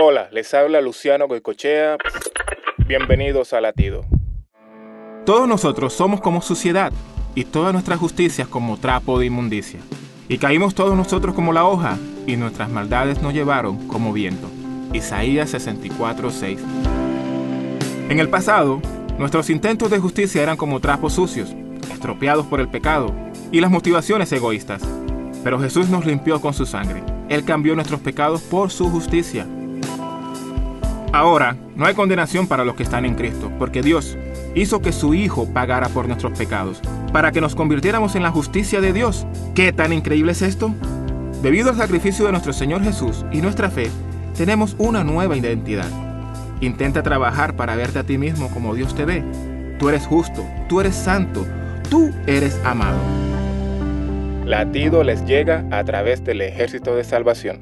Hola, les habla Luciano Goicochea. Bienvenidos a Latido. Todos nosotros somos como suciedad y todas nuestras justicias como trapo de inmundicia. Y caímos todos nosotros como la hoja y nuestras maldades nos llevaron como viento. Isaías 64:6. En el pasado, nuestros intentos de justicia eran como trapos sucios, estropeados por el pecado y las motivaciones egoístas. Pero Jesús nos limpió con su sangre. Él cambió nuestros pecados por su justicia. Ahora, no hay condenación para los que están en Cristo, porque Dios hizo que su Hijo pagara por nuestros pecados, para que nos convirtiéramos en la justicia de Dios. ¿Qué tan increíble es esto? Debido al sacrificio de nuestro Señor Jesús y nuestra fe, tenemos una nueva identidad. Intenta trabajar para verte a ti mismo como Dios te ve. Tú eres justo, tú eres santo, tú eres amado. Latido les llega a través del ejército de salvación.